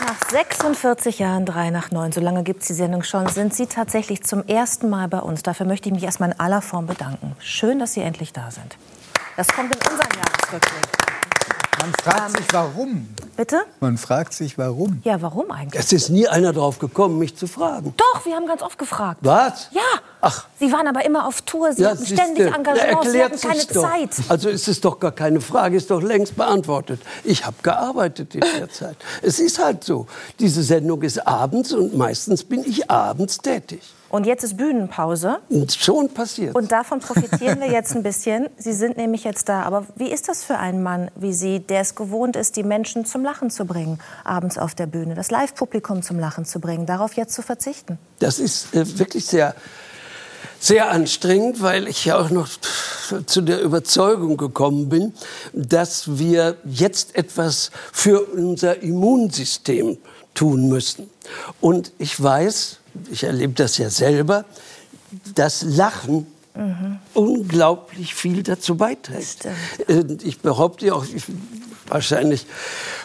Nach 46 Jahren, drei nach neun, so lange gibt es die Sendung schon, sind Sie tatsächlich zum ersten Mal bei uns. Dafür möchte ich mich erstmal in aller Form bedanken. Schön, dass Sie endlich da sind. Das kommt in unseren Jahresrückblick. Man fragt sich, warum. Bitte? Man fragt sich, warum. Ja, warum eigentlich? Es ist nie einer drauf gekommen, mich zu fragen. Doch, wir haben ganz oft gefragt. Was? Ja. Ach. Sie waren aber immer auf Tour, Sie Ja, hatten ständig Engagement, Sie hatten keine. Zeit. Also ist es doch gar keine Frage, ist doch längst beantwortet. Ich habe gearbeitet in der Zeit. Es ist halt so. Diese Sendung ist abends und meistens bin ich abends tätig. Und jetzt ist Bühnenpause. Und schon passiert. Und davon profitieren wir jetzt ein bisschen. Sie sind nämlich jetzt da. Aber wie ist das für einen Mann wie Sie, der es gewohnt ist, die Menschen zum Lachen zu bringen, abends auf der Bühne, das Live-Publikum zum Lachen zu bringen, darauf jetzt zu verzichten? Das ist äh, wirklich sehr, sehr anstrengend, weil ich ja auch noch zu der Überzeugung gekommen bin, dass wir jetzt etwas für unser Immunsystem tun müssen. Und ich weiß, ich erlebe das ja selber, dass Lachen unglaublich viel dazu beiträgt. Äh, Ich behaupte auch, ich, wahrscheinlich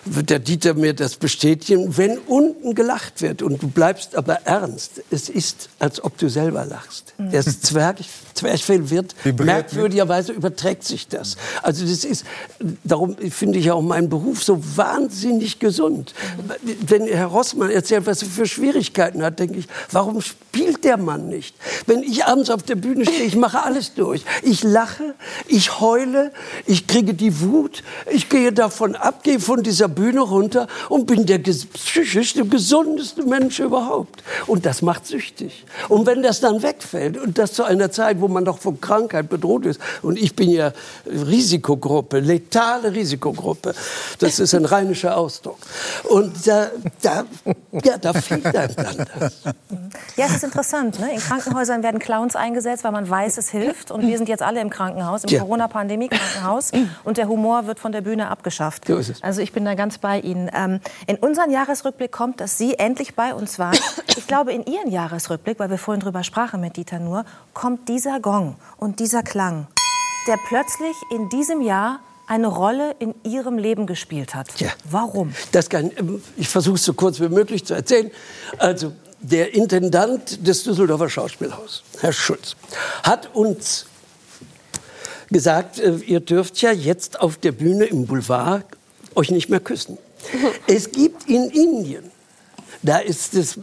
wird der Dieter mir das bestätigen, wenn unten gelacht wird und du bleibst aber ernst, es ist, als ob du selber lachst. Mhm. Das Zwerg, Zwerchfell wird, Vibriert merkwürdigerweise überträgt sich das. Also das ist, darum finde ich auch meinen Beruf so wahnsinnig gesund. Wenn Herr Rossmann erzählt, was er für Schwierigkeiten hat, denke ich, warum spielt der Mann nicht? Wenn ich abends auf der Bühne stehe, ich mache alles durch. Ich lache, ich heule, ich kriege die Wut, ich gehe davon ab, gehe von dieser Bühne runter und bin der psychisch der gesundeste Mensch überhaupt. Und das macht süchtig. Und wenn das dann wegfällt und das zu einer Zeit, wo man doch von Krankheit bedroht ist, und ich bin ja Risikogruppe, letale Risikogruppe, das ist ein rheinischer Ausdruck. Und da, da, ja, da fehlt einem dann das. Ja, es ist interessant. Ne? In Krankenhäusern werden Clowns eingesetzt, weil man weiß, es hilft. Und wir sind jetzt alle im Krankenhaus, im Ja. Corona-Pandemie-Krankenhaus. Und der Humor wird von der Bühne abgeschafft. So ist es. Also ich bin da ganz bei Ihnen. Ähm, in unseren Jahresrückblick kommt, dass Sie endlich bei uns waren. Ich glaube, in Ihren Jahresrückblick, weil wir vorhin drüber sprachen mit Dieter Nuhr, kommt dieser Gong und dieser Klang, der plötzlich in diesem Jahr eine Rolle in Ihrem Leben gespielt hat. Ja. Warum? Das kann, ich versuche es so kurz wie möglich zu erzählen. Also, der Intendant des Düsseldorfer Schauspielhauses, Herr Schulz, hat uns gesagt, äh, ihr dürft ja jetzt auf der Bühne im Boulevard euch nicht mehr küssen. Es gibt in Indien, da ist es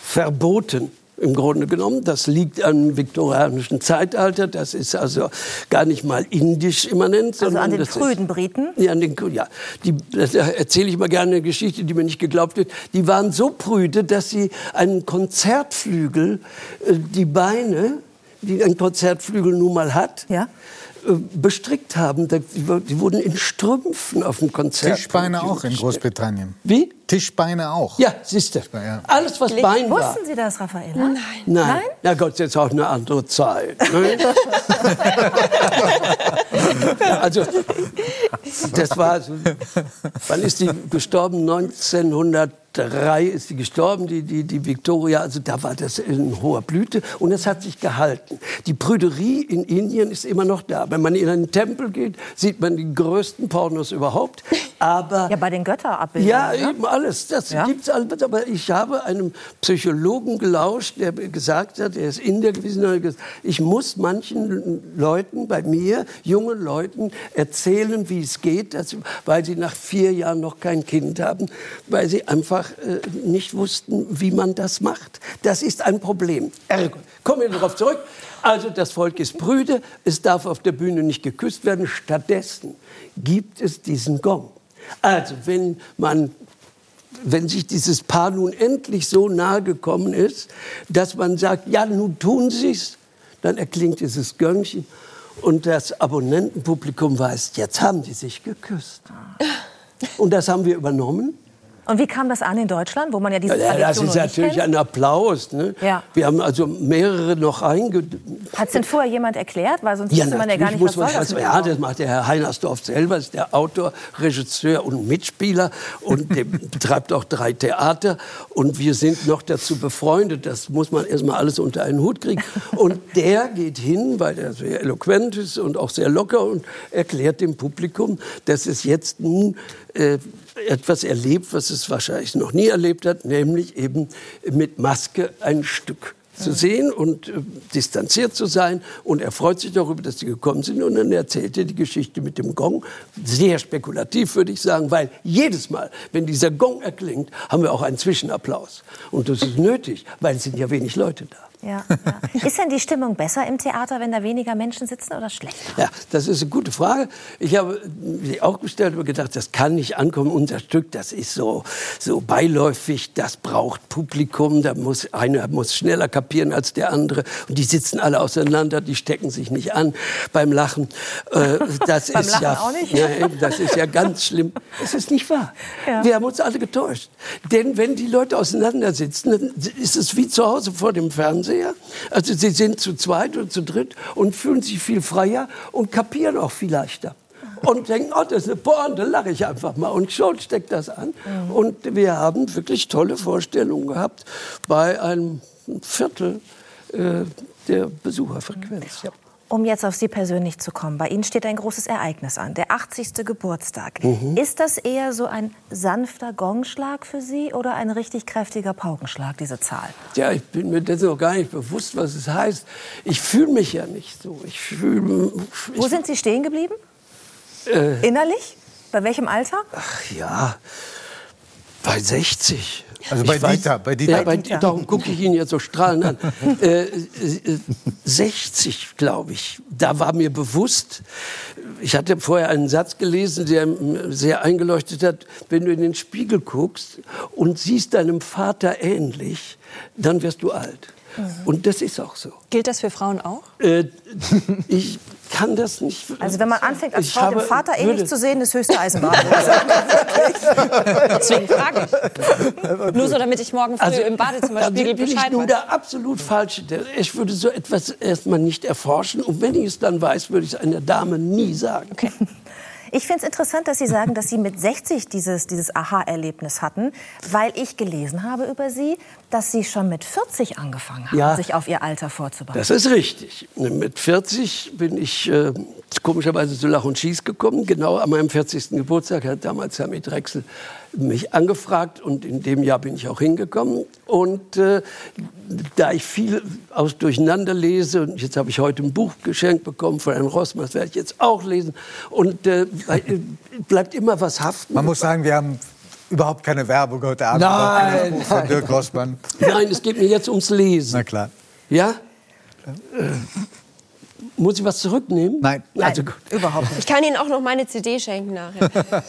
verboten. Im Grunde genommen, das liegt am viktorianischen Zeitalter. Das ist also gar nicht mal indisch immanent, Also sondern an den frühen Briten? ja, an den, ja. Die, das erzähle ich immer gerne eine Geschichte, die mir nicht geglaubt wird. Die waren so prüde, dass sie einen Konzertflügel, äh, die Beine, die ein Konzertflügel nun mal hat, Ja. Äh, bestrickt haben. Die wurden in Strümpfen auf dem Konzert. Tischbeine auch in Großbritannien. Wie? Tischbeine auch. Ja, siehst du. Ja. Alles, was Bein war. Wussten Sie das, Raffaella? Nein. Nein. Na Gott, jetzt auch eine andere Zeit. Ne? Also, das war, so, wann ist die gestorben? 1903 ist die gestorben, die, die, die Victoria. Also da war das in hoher Blüte und es hat sich gehalten. Die Prüderie in Indien ist immer noch da. Wenn man in einen Tempel geht, sieht man die größten Pornos überhaupt. Aber Ja, bei den Götterabbildern. ja, ne? eben alles. Das Ja. gibt's alles. Aber ich habe einem Psychologen gelauscht, der gesagt hat, er ist Inder gewesen, der hat gesagt, ich muss manchen Leuten bei mir, jungen Leuten, erzählen, wie es geht, dass, weil sie nach vier Jahren noch kein Kind haben, weil sie einfach äh, nicht wussten, wie man das macht. Das ist ein Problem. Ergo, kommen wir darauf zurück. Also das Volk ist prüde, es darf auf der Bühne nicht geküsst werden. Stattdessen gibt es diesen Gong. Also wenn man wenn sich dieses Paar nun endlich so nahe gekommen ist, dass man sagt, ja, nun tun Sie es, dann erklingt dieses Gönnchen und das Abonnentenpublikum weiß, jetzt haben die sich geküsst. Und das haben wir übernommen. Und wie kam das an in Deutschland, wo man ja diese Ja, das Tradition ist natürlich kennt? ein Applaus. Ne? Ja. Wir haben also mehrere noch einge... Hat es denn vorher jemand erklärt? Weil sonst Ja, wusste man ja gar nicht, was soll das Ja, das macht der Herr Heinersdorf selber, ist der Autor, Regisseur und Mitspieler und der betreibt auch drei Theater und wir sind noch dazu befreundet. Das muss man erstmal alles unter einen Hut kriegen. Und der geht hin, weil er sehr eloquent ist und auch sehr locker und erklärt dem Publikum, dass es jetzt nun äh, etwas erlebt, was es wahrscheinlich noch nie erlebt hat, nämlich eben mit Maske ein Stück zu sehen und äh, distanziert zu sein. Und er freut sich darüber, dass sie gekommen sind. Und dann erzählt er die Geschichte mit dem Gong. Sehr spekulativ, würde ich sagen, weil jedes Mal, wenn dieser Gong erklingt, haben wir auch einen Zwischenapplaus. Und das ist nötig, weil es sind ja wenig Leute da. Ja, ja. Ist denn die Stimmung besser im Theater, wenn da weniger Menschen sitzen oder schlechter? Ja, das ist eine gute Frage. Ich habe sie auch gestellt und gedacht, das kann nicht ankommen. Unser Stück, das ist so, so beiläufig, das braucht Publikum. Da muss, einer muss schneller kapieren als der andere. Und die sitzen alle auseinander, die stecken sich nicht an beim Lachen. Äh, das beim ist Lachen ja, auch nicht? Ja, eben, das ist ja ganz schlimm. Es ist nicht wahr. Ja. Wir haben uns alle getäuscht. Denn wenn die Leute auseinandersitzen, dann ist es wie zu Hause vor dem Fernseher. Also sie sind zu zweit oder zu dritt und fühlen sich viel freier und kapieren auch viel leichter. Und denken, oh, das ist eine Pointe, lache ich einfach mal. Und schon steckt das an. Und wir haben wirklich tolle Vorstellungen gehabt bei einem Viertel äh, der Besucherfrequenz. Ja. Um jetzt auf Sie persönlich zu kommen, bei Ihnen steht ein großes Ereignis an, der 80. Geburtstag. Mhm. Ist das eher so ein sanfter Gongschlag für Sie oder ein richtig kräftiger Paukenschlag, diese Zahl? Ja, ich bin mir dessen noch gar nicht bewusst, was es heißt. Ich fühle mich ja nicht so. Ich fühle. Wo sind Sie stehen geblieben? Äh. Innerlich? Bei welchem Alter? Ach ja, bei 60. Also bei Dieter, bei Dieter. Ja, bei, Dieter. darum gucke ich ihn jetzt so strahlend an. äh, äh, 60, glaube ich. Da war mir bewusst, ich hatte vorher einen Satz gelesen, der mir sehr eingeleuchtet hat, wenn du in den Spiegel guckst und siehst deinem Vater ähnlich, dann wirst du alt. Mhm. Und das ist auch so. Gilt das für Frauen auch? Äh, ich kann das nicht. Also wenn man anfängt, als Frau dem Vater ähnlich würde- zu sehen, ist höchste Eisenbahn. Deswegen frage ich. Nur so, damit ich morgen früh im Badezimmerspiegel also bin ich Bescheid nun der absolut falsche. Ich würde so etwas erstmal nicht erforschen. Und wenn ich es dann weiß, würde ich es einer Dame nie sagen. Ich finde es interessant, dass Sie sagen, dass Sie mit 60 dieses, dieses Aha-Erlebnis hatten, weil ich gelesen habe über Sie, dass Sie schon mit 40 angefangen haben, Ja. sich auf Ihr Alter vorzubereiten. Das ist richtig. Mit 40 bin ich äh, komischerweise zu Lach und Schieß gekommen. Genau an meinem 40. Geburtstag hat damals Herr Drechsel mich angefragt und in dem Jahr bin ich auch hingekommen. Und äh, da ich viel aus Durcheinander lese, und jetzt habe ich heute ein Buch geschenkt bekommen von Herrn Rossmann, das werde ich jetzt auch lesen, und äh, bleibt immer was haften. Man muss sagen, wir haben überhaupt keine Werbung heute Abend. Nein, Auch Von Dirk Rossmann. Nein, es geht mir jetzt ums Lesen. Na klar. Ja? Äh, muss ich was zurücknehmen? Nein. Also gut. Überhaupt nicht. Ich kann Ihnen auch noch meine CD schenken nachher.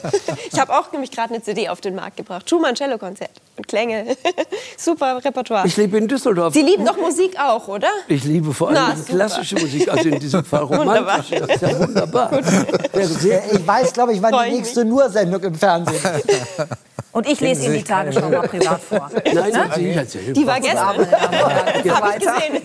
ich habe auch nämlich gerade eine CD auf den Markt gebracht. Schumann Cello Konzert und Klänge. Super Repertoire. Ich lebe in Düsseldorf. Sie lieben doch Musik auch, oder? Ich liebe vor Na, allem super. klassische Musik, also in diesem Fall romantische. Das ist ja wunderbar. Ja, Ich weiß, glaube ich, wann Freu die nächste Nur-Sendung im Fernsehen ist. Und ich lese Ihnen die Tagesschau mal privat vor. Nein, jetzt ja Die war gestern. Gesehen.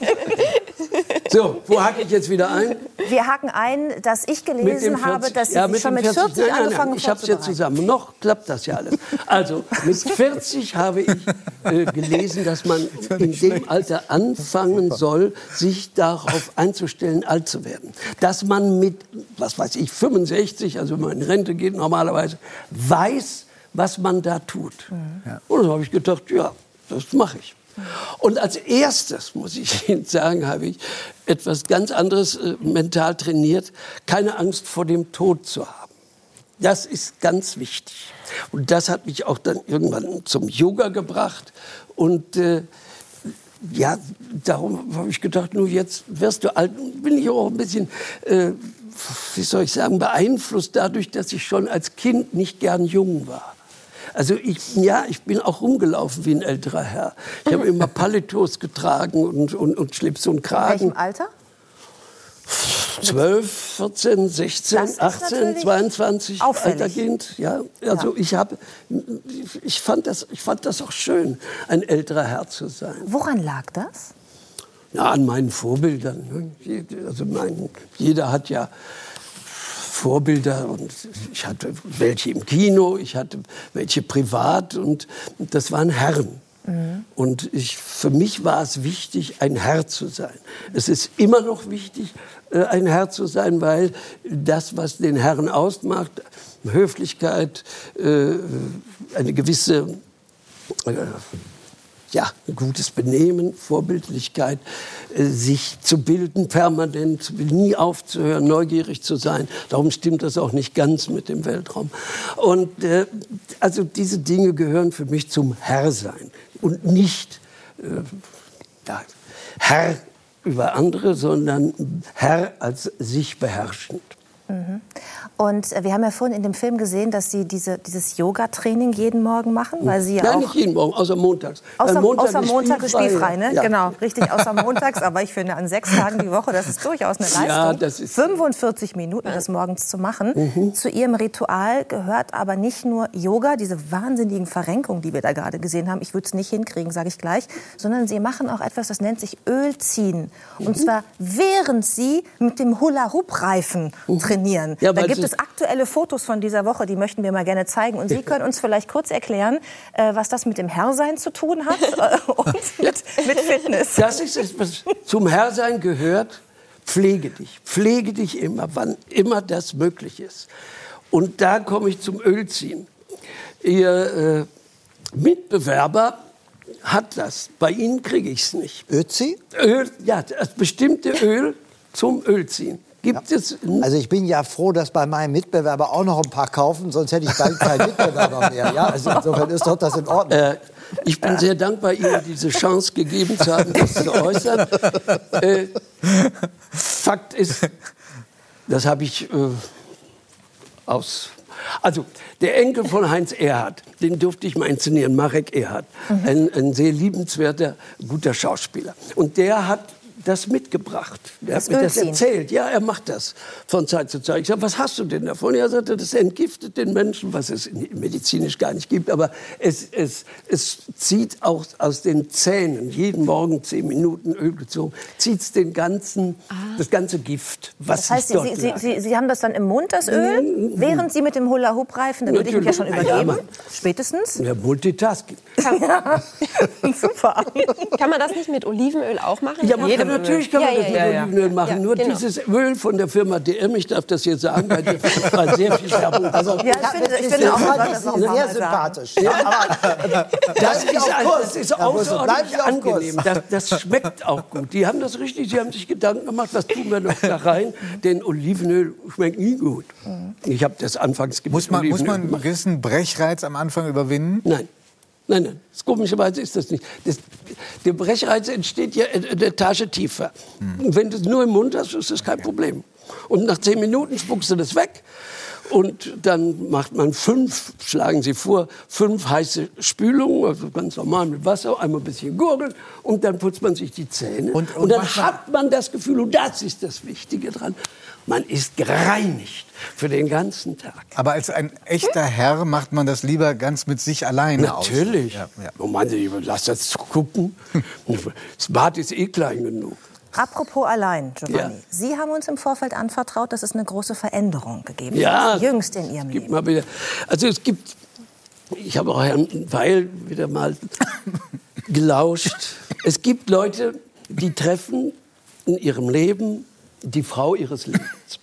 So, wo hacke ich jetzt wieder ein? Wir haken ein, dass ich gelesen habe, dass Sie ja, sich schon mit 40 nein, nein, angefangen nein, Ich habe es jetzt zusammen. Noch klappt das ja alles. Also, mit 40 habe ich äh, gelesen, dass man in dem Alter anfangen soll, sich darauf einzustellen, alt zu werden. Dass man mit, was weiß ich, 65, also wenn man in Rente geht normalerweise, weiß, was man da tut. Und dann habe ich gedacht, ja, das mache ich. Und als erstes, muss ich Ihnen sagen, habe ich etwas ganz anderes äh, mental trainiert, keine Angst vor dem Tod zu haben. Das ist ganz wichtig. Und das hat mich auch dann irgendwann zum Yoga gebracht. Und äh, ja, darum habe ich gedacht, nur jetzt wirst du alt. Bin ich auch ein bisschen, äh, wie soll ich sagen, beeinflusst dadurch, dass ich schon als Kind nicht gern jung war. Also ich, ja, ich bin auch rumgelaufen wie ein älterer Herr. Ich habe immer Paletos getragen und, und, und Schlips und In welchem Kragen. Alter? 12, 14, 16, Das ist 18, natürlich 22, auffällig. Altergehend. Ja, also ich habe, ich fand das, ich fand das auch schön, ein älterer Herr zu sein. Woran lag das? Ja, an meinen Vorbildern. ne? Also mein, jeder hat ja Vorbilder und ich hatte welche im Kino, ich hatte welche privat und das waren Herren. Und ich, für mich war es wichtig, ein Herr zu sein. Es ist immer noch wichtig, äh, ein Herr zu sein, weil das, was den Herren ausmacht, Höflichkeit, äh, eine gewisse äh, ja, gutes Benehmen, Vorbildlichkeit, äh, sich zu bilden permanent, nie aufzuhören, neugierig zu sein. Darum stimmt das auch nicht ganz mit dem Weltraum. Und äh, also diese Dinge gehören für mich zum Herrsein und nicht äh, ja, Herr über andere, sondern Herr als sich beherrschend. Und äh, wir haben ja vorhin in dem Film gesehen, dass Sie diese, dieses Yoga-Training jeden Morgen machen, weil Sie ja Nein, auch... nicht jeden Morgen, außer montags. Außer, Montag außer ist Montag ist spielfrei, ne? Ja. Genau, richtig, außer montags. Aber ich finde, an sechs Tagen die Woche, das ist durchaus eine Leistung. Ja, das ist- 45 Minuten das morgens zu machen. Zu Ihrem Ritual gehört aber nicht nur Yoga, diese wahnsinnigen Verrenkungen, die wir da gerade gesehen haben. Ich würde es nicht hinkriegen, sage ich gleich. Sondern Sie machen auch etwas, das nennt sich Ölziehen. Und zwar während Sie mit dem Hula-Hoop-Reifen trainieren. Ja, da gibt es aktuelle Fotos von dieser Woche, die möchten wir mal gerne zeigen. Und Sie können uns vielleicht kurz erklären, äh, was das mit dem Herrsein zu tun hat äh, und mit, mit Fitness. Das ist es, was zum Herrsein gehört. Pflege dich. Pflege dich immer, wann immer das möglich ist. Und da komme ich zum Ölziehen. Ihr äh, Mitbewerber hat das. Bei Ihnen kriege ich es nicht. Ötzi? Öl, ja, das bestimmte Öl zum Ölziehen. Gibt es Also ich bin ja froh, dass bei meinem Mitbewerber auch noch ein paar kaufen, sonst hätte ich bald keinen Mitbewerber mehr. Ja, also insofern ist doch das in Ordnung. Äh, ich bin sehr dankbar, Ihnen diese Chance gegeben zu haben, das zu äußern. Äh, Fakt ist, das habe ich äh, aus. Also, der Enkel von Heinz Erhardt, den durfte ich mal inszenieren, Marek Erhardt. Ein, ein sehr liebenswerter, guter Schauspieler. Und der hat das mitgebracht. Das hat mir das erzählt. Ja, er macht das von Zeit zu Zeit. Ich sage, was hast du denn davon? Er sagte, das entgiftet den Menschen, was es medizinisch gar nicht gibt. Aber es, es, es zieht auch aus den Zähnen, jeden Morgen zehn Minuten Öl gezogen, zieht es den ganzen, das ganze Gift, was Das heißt, Sie, dort Sie, lagert. Sie, Sie haben das dann im Mund, das Öl, während Sie mit dem Hula-Hoop-Reifen, da würde ich mich ja schon Natürlich. Ja, übergeben. aber- Spätestens. Ja, Multitasking. Super. Kann man das nicht mit Olivenöl auch machen? Ja, natürlich kann man Ja, das ja, mit. Olivenöl machen. Ja, Nur genau. dieses Öl von der Firma DM, ich darf das jetzt sagen, weil da war sehr viel Werbung. Also, Ja, ich finde, ich finde auch, das sehr mal sagen. sympathisch. Ja, aber Das ist, das ist außerordentlich angenehm. Das, das schmeckt auch gut. Die haben das richtig, sie haben sich Gedanken gemacht, was tun wir noch da rein? Denn Olivenöl schmeckt nie gut. Ich habe das anfangs Muss man, muss man einen gemacht. gewissen Brechreiz am Anfang überwinden? Nein. Nein, nein. Komischerweise ist das nicht. Das, der Brechreiz entsteht ja in der Tasche tiefer. Und wenn du es nur im Mund hast, ist das kein Problem. Und nach zehn Minuten spuckst du das weg. Und dann macht man fünf, schlagen Sie vor, fünf heiße Spülungen, also ganz normal mit Wasser, einmal ein bisschen gurgeln und dann putzt man sich die Zähne. Und- Und, und dann man- hat man das Gefühl, und das ist das Wichtige dran, man ist gereinigt für den ganzen Tag. Aber als ein echter Herr macht man das lieber ganz mit sich alleine aus. Natürlich. Ja, ja. Oh Mann, ich lass das gucken. Das Bad ist eh klein genug. Apropos allein, Giovanni. Ja. Sie haben uns im Vorfeld anvertraut, dass es eine große Veränderung gegeben Ja, hat. Jüngst in Ihrem gibt Leben. mal wieder. Also es gibt, ich habe auch Herrn Weil wieder mal gelauscht. Es gibt Leute, die treffen in ihrem Leben die Frau ihres Lebens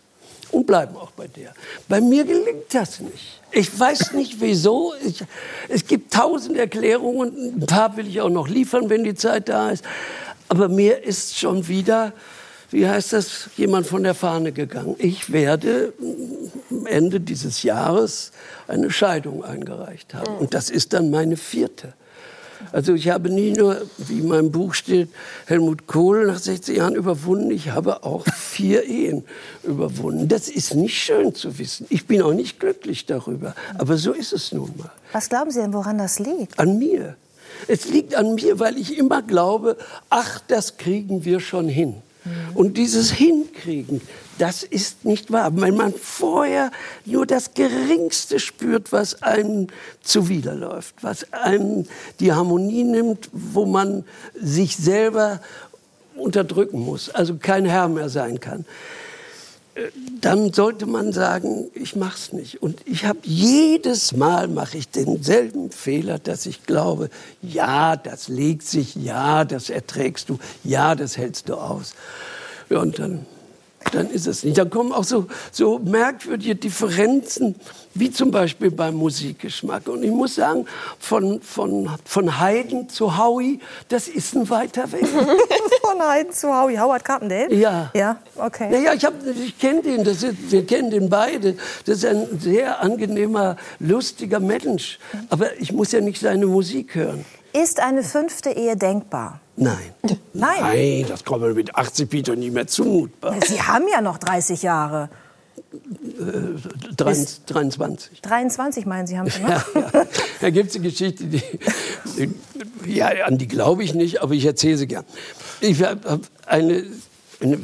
und bleiben auch bei der. Bei mir gelingt das nicht. Ich weiß nicht wieso. Ich, es gibt tausend Erklärungen. Ein paar will ich auch noch liefern, wenn die Zeit da ist. Aber mir ist schon wieder, wie heißt das, jemand von der Fahne gegangen. Ich werde am Ende dieses Jahres eine Scheidung eingereicht haben. Und das ist dann meine vierte. Also ich habe nie nur, wie in meinem Buch steht, Helmut Kohl nach 60 Jahren überwunden, ich habe auch vier Ehen überwunden. Das ist nicht schön zu wissen. Ich bin auch nicht glücklich darüber. Aber so ist es nun mal. Was glauben Sie denn, woran das liegt? An mir. Es liegt an mir, weil ich immer glaube, ach, das kriegen wir schon hin. Und dieses Hinkriegen, das ist nicht wahr. Wenn man vorher nur das Geringste spürt, was einem zuwiderläuft, was einem die Harmonie nimmt, wo man sich selber unterdrücken muss, also kein Herr mehr sein kann dann sollte man sagen, ich mach's nicht. Und ich habe jedes Mal mache ich denselben Fehler, dass ich glaube, ja, das legt sich, ja, das erträgst du, ja, das hältst du aus. Ja, und dann dann ist es nicht. Dann kommen auch so, so merkwürdige Differenzen, wie zum Beispiel beim Musikgeschmack. Und ich muss sagen, von, von, von Haydn zu Howie, das ist ein weiter Weg. Von Haydn zu Howie. Howard Carpendale? Ja. Ja, okay. Naja, ich, hab- ich kenne den, das ist, wir kennen den beide. Das ist ein sehr angenehmer, lustiger Mensch. Aber ich muss ja nicht seine Musik hören. Ist eine fünfte Ehe denkbar? Nein. Nein. Nein, das kann man mit 80 Peter nicht mehr zumutbar. Sie haben ja noch 30 Jahre. 23. 23. 23 meinen Sie, haben Sie noch? Ja, ja. Da gibt es eine Geschichte, die, ja, an die glaube ich nicht, aber ich erzähle sie gern. Ich habe eine, eine,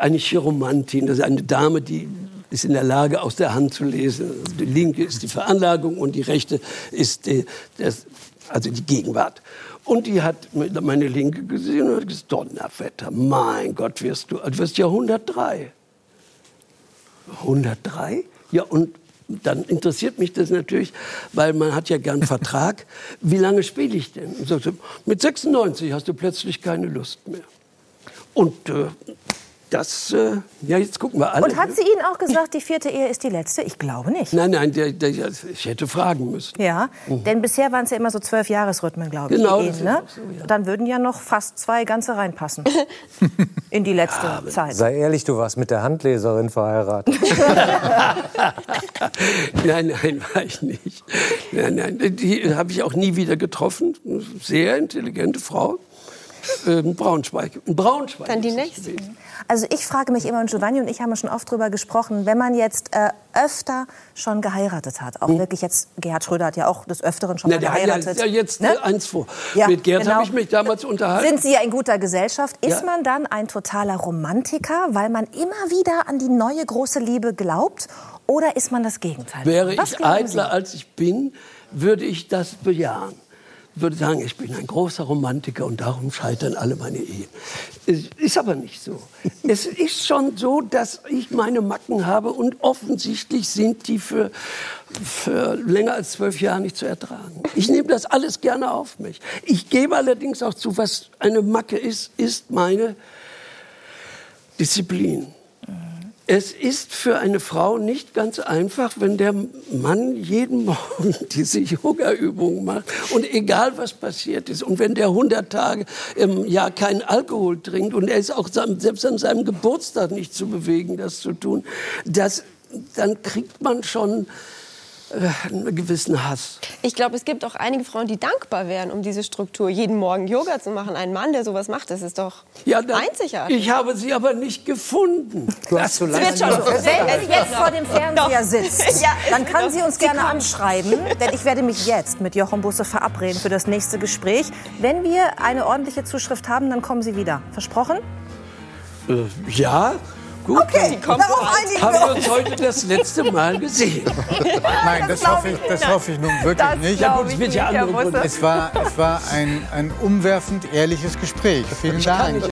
eine Chiromantin, das ist eine Dame, die ist in der Lage, aus der Hand zu lesen. Die linke ist die Veranlagung und die rechte ist die, das, also die Gegenwart. Und die hat meine linke gesehen und hat gesagt, Donnerwetter, mein Gott, wirst du, du wirst ja 103. 103? Ja, und dann interessiert mich das natürlich, weil man hat ja gern Vertrag. Wie lange spiele ich denn? Und sagte, mit 96 hast du plötzlich keine Lust mehr. Und äh, das, äh, ja, jetzt gucken wir alle. Und hat sie Ihnen auch gesagt, die vierte Ehe ist die letzte? Ich glaube nicht. Nein, nein, der, der, ich hätte fragen müssen. Ja, denn bisher waren es ja immer so zwölf Jahresrhythmen, glaube ich. Mhm. Genau, Ehen, ne? so, ja. Dann würden ja noch fast zwei ganze reinpassen in die letzte Zeit. Sei ehrlich, du warst mit der Handleserin verheiratet. Nein, nein, war ich nicht. Nein, nein, die habe ich auch nie wieder getroffen. Sehr intelligente Frau. Ähm, Braunschweig. In Braunschweig. Dann die nächste. Also ich frage mich immer, und Giovanni und ich haben schon oft drüber gesprochen, wenn man jetzt äh, öfter schon geheiratet hat, auch wirklich jetzt, Gerhard Schröder hat ja auch des Öfteren schon Hm. Na, mal der hat geheiratet. ja, ja jetzt ne? eins vor. Ja, Mit Gerd genau. habe ich mich damals unterhalten. Sind Sie ja in guter Gesellschaft? Ist Ja. man dann ein totaler Romantiker, weil man immer wieder an die neue große Liebe glaubt? Oder ist man das Gegenteil? Wäre Was ich eitler als ich bin, würde ich das bejahen. Würde sagen, ich bin ein großer Romantiker und darum scheitern alle meine Ehen. Es ist aber nicht so. es ist schon so, dass ich meine Macken habe und offensichtlich sind die für, für länger als zwölf Jahre nicht zu ertragen. Ich nehme das alles gerne auf mich. Ich gebe allerdings auch zu, was eine Macke ist, ist meine Disziplin. Es ist für eine Frau nicht ganz einfach, wenn der Mann jeden Morgen diese Yoga-Übungen macht und egal was passiert ist und wenn der 100 Tage im Jahr keinen Alkohol trinkt und er ist auch selbst an seinem Geburtstag nicht zu bewegen, das zu tun, das, dann kriegt man schon einen gewissen Hass. Ich glaube, es gibt auch einige Frauen, die dankbar wären, um diese Struktur, jeden Morgen Yoga zu machen. Ein Mann, der sowas macht, das ist doch dann- einzigartig. Ich habe sie aber nicht gefunden. Du hast so lange wird schon. Wenn sie jetzt vor dem Fernseher sitzt, Ja, dann kann sie uns Sie gerne kommt. anschreiben, denn ich werde mich jetzt mit Jochen Busse verabreden für das nächste Gespräch. Wenn wir eine ordentliche Zuschrift haben, dann kommen Sie wieder. Versprochen? Äh, ja, gut. Okay, darauf einigen Haben wir uns. heute das letzte Mal gesehen. Nein, das, hoffe ich, das hoffe ich nun wirklich nicht. Ja, gut, es wird ja. Es war, es war ein, ein umwerfend ehrliches Gespräch. Vielen Dank.